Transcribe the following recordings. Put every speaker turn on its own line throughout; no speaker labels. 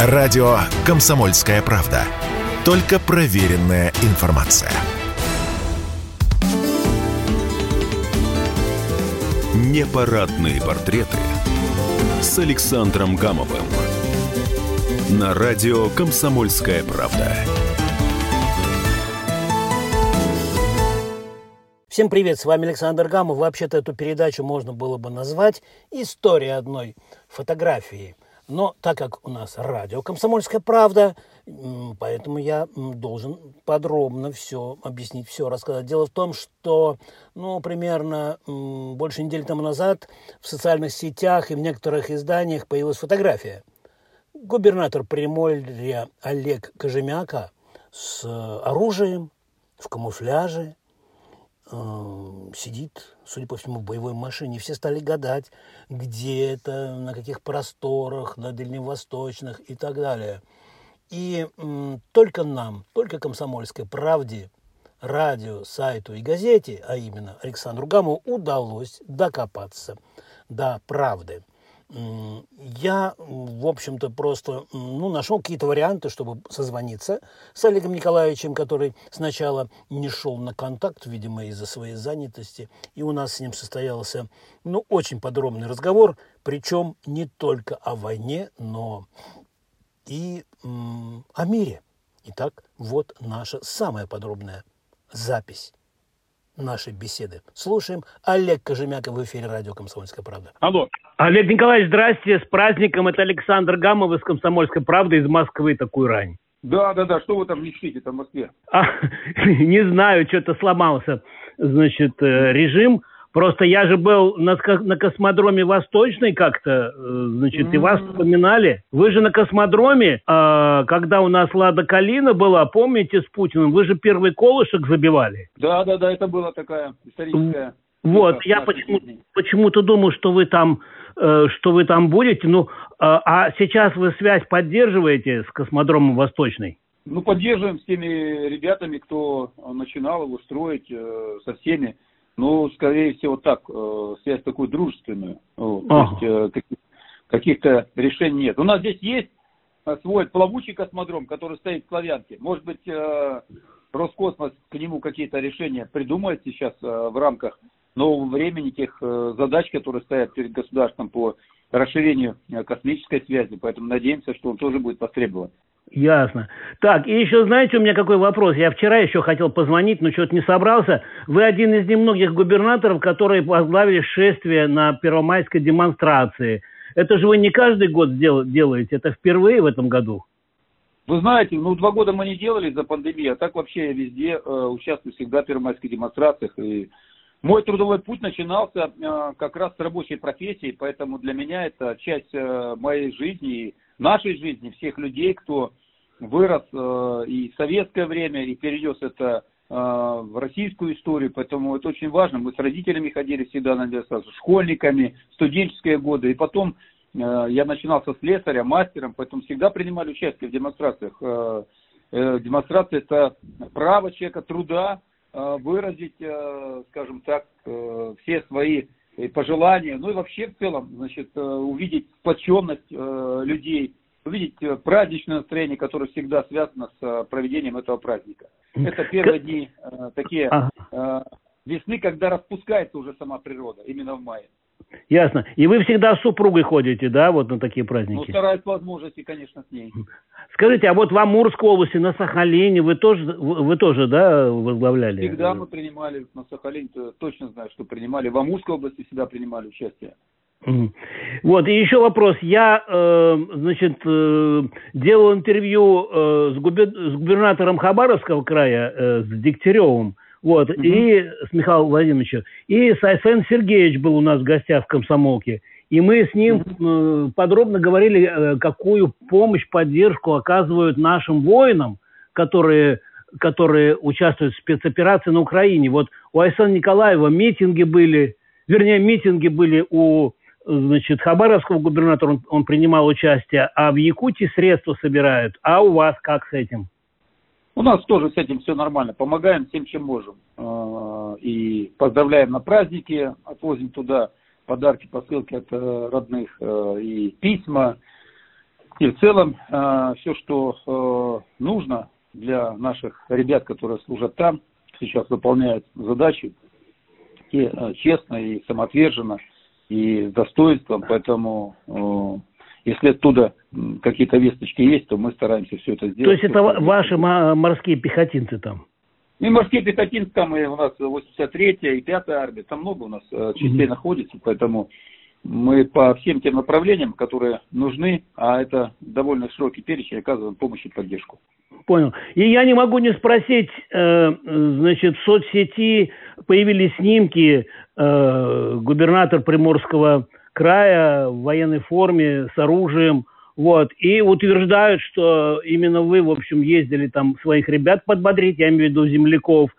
Радио «Комсомольская правда». Только проверенная информация. Непарадные портреты с Александром Гамовым. На радио «Комсомольская правда».
Всем привет, с вами Александр Гамов. Вообще-то эту передачу можно было бы назвать «История одной фотографии». Но так как у нас радио «Комсомольская правда», поэтому я должен подробно все объяснить, все рассказать. Дело в том, что, ну, примерно больше недели тому назад в социальных сетях и в некоторых изданиях появилась фотография. Губернатор Приморья Олег Кожемяка с оружием, в камуфляже, сидит, судя по всему, в боевой машине. Все стали гадать, где это, на каких просторах, на дальневосточных и так далее. И только нам, только комсомольской правде, радио, сайту и газете, а именно Александру Гаму, удалось докопаться до правды я, в общем-то, просто ну, нашел какие-то варианты, чтобы созвониться с Олегом Николаевичем, который сначала не шел на контакт, видимо, из-за своей занятости. И у нас с ним состоялся ну, очень подробный разговор, причем не только о войне, но и м- о мире. Итак, вот наша самая подробная запись нашей беседы. Слушаем. Олег Кожемяков в эфире радио «Комсомольская правда».
Алло. Олег Николаевич, здрасте. С праздником. Это Александр Гамов из «Комсомольской правды» из Москвы. Такую рань.
Да, да, да. Что вы там несите-то в Москве?
А, не знаю, что-то сломался, значит, э, режим. Просто я же был на, на космодроме Восточный как-то, э, значит, mm-hmm. и вас вспоминали. Вы же на космодроме, э, когда у нас Лада Калина была, помните, с Путиным, вы же первый колышек забивали.
Да, да, да, это была такая историческая...
Вот, я почему, почему-то думал, что вы там, э, что вы там будете. Ну, э, а сейчас вы связь поддерживаете с космодромом Восточный?
Ну, поддерживаем с теми ребятами, кто начинал его строить, э, со всеми. Ну, скорее всего, так, э, связь такую дружественную. Вот, ага. То есть э, каких, каких-то решений нет. У нас здесь есть э, свой плавучий космодром, который стоит в Славянке. Может быть, э, Роскосмос к нему какие-то решения придумает сейчас э, в рамках нового времени, тех э, задач, которые стоят перед государством по расширению э, космической связи. Поэтому надеемся, что он тоже будет востребован.
Ясно. Так, и еще знаете, у меня какой вопрос? Я вчера еще хотел позвонить, но что-то не собрался. Вы один из немногих губернаторов, которые возглавили шествие на первомайской демонстрации. Это же вы не каждый год дел- делаете, это впервые в этом году?
Вы знаете, ну два года мы не делали за пандемию, а так вообще я везде э, участвую всегда в первомайских демонстрациях. И мой трудовой путь начинался э, как раз с рабочей профессии, поэтому для меня это часть э, моей жизни нашей жизни, всех людей, кто вырос э, и в советское время, и перенес это в российскую историю, поэтому это очень важно. Мы с родителями ходили всегда на демонстрацию, школьниками, студенческие годы, и потом я начинал со слесаря, мастером, поэтому всегда принимали участие в демонстрациях. Демонстрация – это право человека, труда выразить, э, скажем так, э, все свои пожелания, ну и вообще в целом, значит, э, увидеть сплоченность э, людей, увидеть э, праздничное настроение, которое всегда связано с проведением этого праздника. Это первые дни такие весны, когда распускается уже сама природа, именно в мае.
Ясно. И вы всегда с супругой ходите, да, вот на такие праздники? Ну,
стараюсь возможности, конечно, с ней.
Скажите, а вот в Амурской области, на Сахалине, вы тоже, вы тоже, да, возглавляли?
Всегда мы принимали, на Сахалине точно знаю, что принимали. В Амурской области всегда принимали участие.
Вот, и еще вопрос. Я, э, значит, э, делал интервью э, с, губер... с губернатором Хабаровского края, э, с Дегтяревым, вот, угу. и с Михаилом Владимировичем. И Сайфен Сергеевич был у нас в гостях в комсомолке. И мы с ним угу. подробно говорили, э, какую помощь, поддержку оказывают нашим воинам, которые, которые участвуют в спецоперации на Украине. Вот у Айсана Николаева митинги были, вернее, митинги были у значит, Хабаровского губернатора, он, он принимал участие, а в Якутии средства собирают. А у вас как с этим?
У нас тоже с этим все нормально. Помогаем всем, чем можем. А, и поздравляем на праздники, отвозим туда подарки, посылки от э, родных э, и письма. И в целом э, все, что э, нужно для наших ребят, которые служат там, сейчас выполняют задачи и, честно и самоотверженно и с достоинством, поэтому если оттуда какие-то весточки есть, то мы стараемся все это сделать.
То есть это ваши морские пехотинцы там?
И морские пехотинцы там, и у нас 83-я и 5-я армия, там много у нас э, частей mm-hmm. находится, поэтому мы по всем тем направлениям, которые нужны, а это довольно широкий перечень, оказываем помощь и поддержку.
Понял. И я не могу не спросить, э, значит, в соцсети появились снимки э, губернатор Приморского края в военной форме с оружием, вот, и утверждают, что именно вы, в общем, ездили там своих ребят подбодрить, я имею в виду земляков,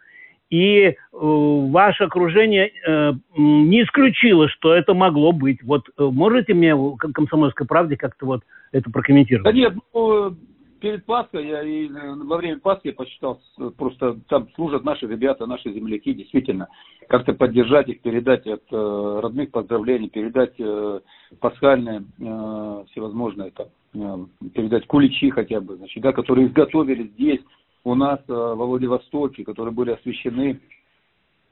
и э, ваше окружение э, не исключило, что это могло быть. Вот э, можете мне, как комсомольской правде, как-то вот это прокомментировать?
Да нет, ну, перед Пасхой, я и э, во время Пасхи посчитал, просто там служат наши ребята, наши земляки, действительно, как-то поддержать их, передать от э, родных поздравлений, передать э, пасхальные э, всевозможные, там, э, передать куличи хотя бы, значит, да, которые изготовили здесь, у нас э, во Владивостоке, которые были освящены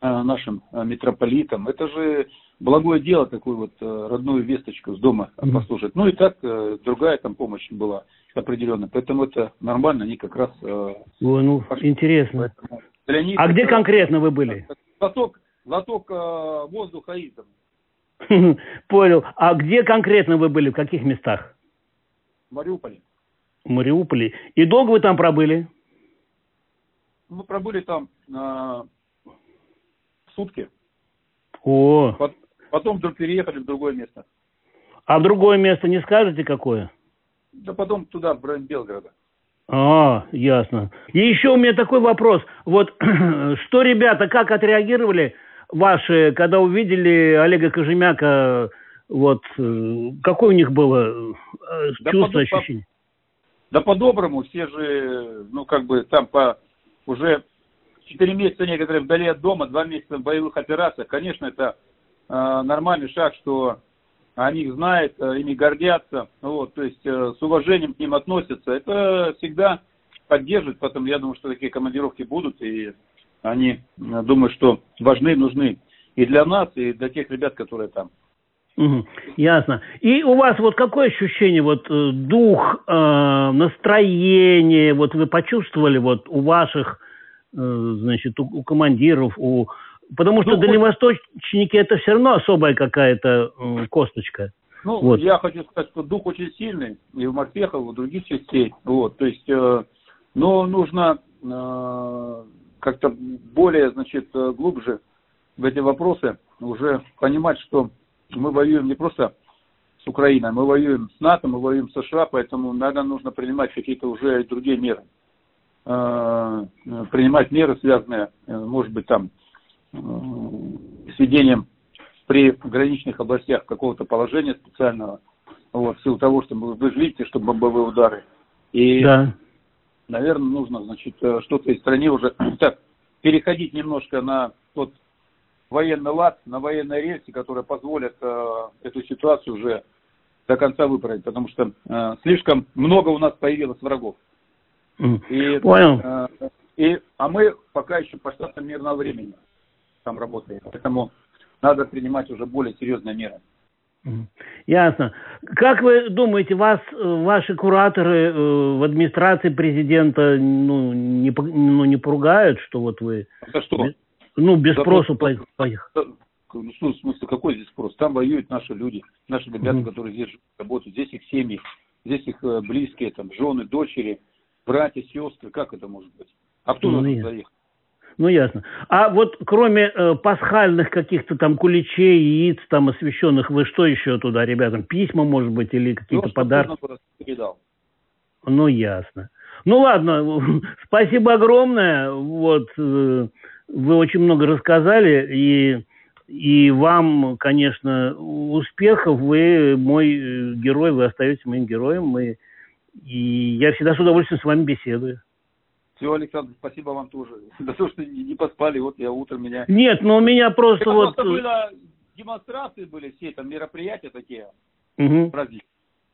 нашим э, митрополитом. Это же благое дело, такую вот родную весточку с дома послушать. Ну и так другая там помощь была определенно. Поэтому это нормально, они как раз... Ой,
ну, пошли. интересно. Для них а где конкретно вы были?
Лоток, лоток воздуха и
Понял. А где конкретно вы были? В каких местах?
В Мариуполе.
В Мариуполе. И долго вы там пробыли?
мы пробыли там э, сутки.
О.
Потом вдруг переехали в другое место.
А в другое место не скажете какое?
Да потом туда, в район Белгорода.
А, ясно. И еще у меня такой вопрос. Вот что, ребята, как отреагировали ваши, когда увидели Олега Кожемяка, вот, э, какое у них было э, да чувство, по, ощущение?
Да по-доброму, все же, ну, как бы там по уже 4 месяца некоторые вдали от дома, 2 месяца в боевых операциях. Конечно, это э, нормальный шаг, что они их знают, э, ими гордятся, вот, то есть э, с уважением к ним относятся. Это всегда поддерживает, поэтому я думаю, что такие командировки будут, и они, э, думаю, что важны, нужны и для нас, и для тех ребят, которые там.
Угу, ясно. И у вас вот какое ощущение, вот э, дух, э, настроение, вот вы почувствовали вот у ваших, значит, у, у командиров, у... Потому что ну, дальневосточники это все равно особая какая-то э, косточка.
Ну, вот. я хочу сказать, что дух очень сильный и у морпехов, и у других частей. Вот, то есть, э, но нужно э, как-то более, значит, э, глубже в эти вопросы уже понимать, что мы воюем не просто с Украиной, мы воюем с НАТО, мы воюем с США, поэтому, наверное, нужно принимать какие-то уже другие меры. Э, принимать меры, связанные, э, может быть, там, э, с введением при граничных областях какого-то положения специального, вот, в силу того, что вы же видите, что бомбовые удары. И, да. наверное, нужно, значит, что-то из страны уже так, переходить немножко на тот военный лад на военной рельсе, которая позволит э, эту ситуацию уже до конца выправить, потому что э, слишком много у нас появилось врагов. И, Понял. Э, и, а мы пока еще по штатам мирного времени там работаем, поэтому надо принимать уже более серьезные меры.
Ясно. Как вы думаете, вас ваши кураторы э, в администрации президента ну, не, ну, не поругают, что вот вы...
Это что?
Ну, без да, спроса поехал.
Ну, что, в смысле, какой здесь спрос? Там воюют наши люди, наши ребята, mm которые здесь работают, здесь их семьи, здесь их э, близкие, там, жены, дочери, братья, сестры, как это может быть? А кто ну, должен заехать?
Ну, ясно. А вот кроме э, пасхальных каких-то там куличей, яиц там освященных, вы что еще туда ребятам? Письма, может быть, или какие-то подарки? Передал. Ну, ясно. Ну, ладно, спасибо огромное. Вот, э, вы очень много рассказали, и, и вам, конечно, успехов. Вы мой э, герой, вы остаетесь моим героем. Мы, и я всегда с удовольствием с вами беседую.
Все, Александр, спасибо вам тоже. За то, что не поспали, вот я утром меня...
Нет, но у меня просто Это вот...
Просто было, демонстрации были все, там мероприятия такие, угу. праздники.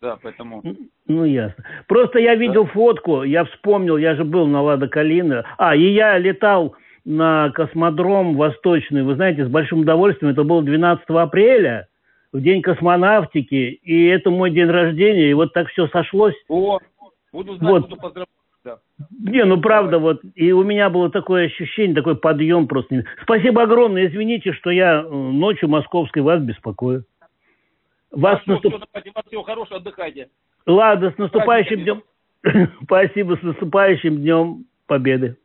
Да, поэтому...
Ну, ясно. Просто я видел да. фотку, я вспомнил, я же был на Лада Калина. А, и я летал на космодром Восточный, вы знаете, с большим удовольствием. Это было 12 апреля, в день космонавтики, и это мой день рождения, и вот так все сошлось.
О, буду знать, вот. буду поздравлять.
Да. Не, ну правда, вот, и у меня было такое ощущение, такой подъем просто. Спасибо огромное, извините, что я э, ночью московской вас беспокою.
Вас Хорошо, наступ... все, всего хорошего, отдыхайте.
Ладно, с наступающим днем. Спасибо, с наступающим днем Победы.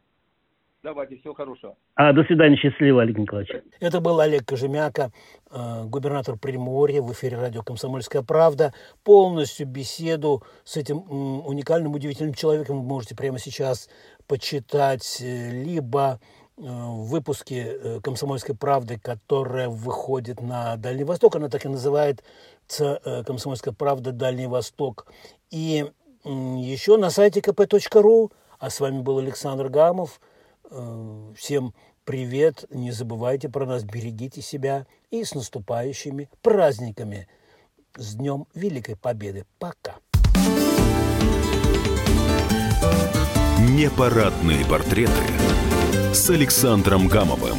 Давайте, всего хорошего.
А, до свидания, счастливо, Олег Николаевич.
Это был Олег Кожемяка, э, губернатор Приморья в эфире радио «Комсомольская правда». Полностью беседу с этим уникальным, удивительным человеком вы можете прямо сейчас почитать э, либо э, в выпуске «Комсомольской правды», которая выходит на Дальний Восток. Она так и называется «Комсомольская правда. Дальний Восток». И еще на сайте kp.ru. А с вами был Александр Гамов – всем привет, не забывайте про нас, берегите себя и с наступающими праздниками. С Днем Великой Победы. Пока.
Непарадные портреты с Александром Гамовым.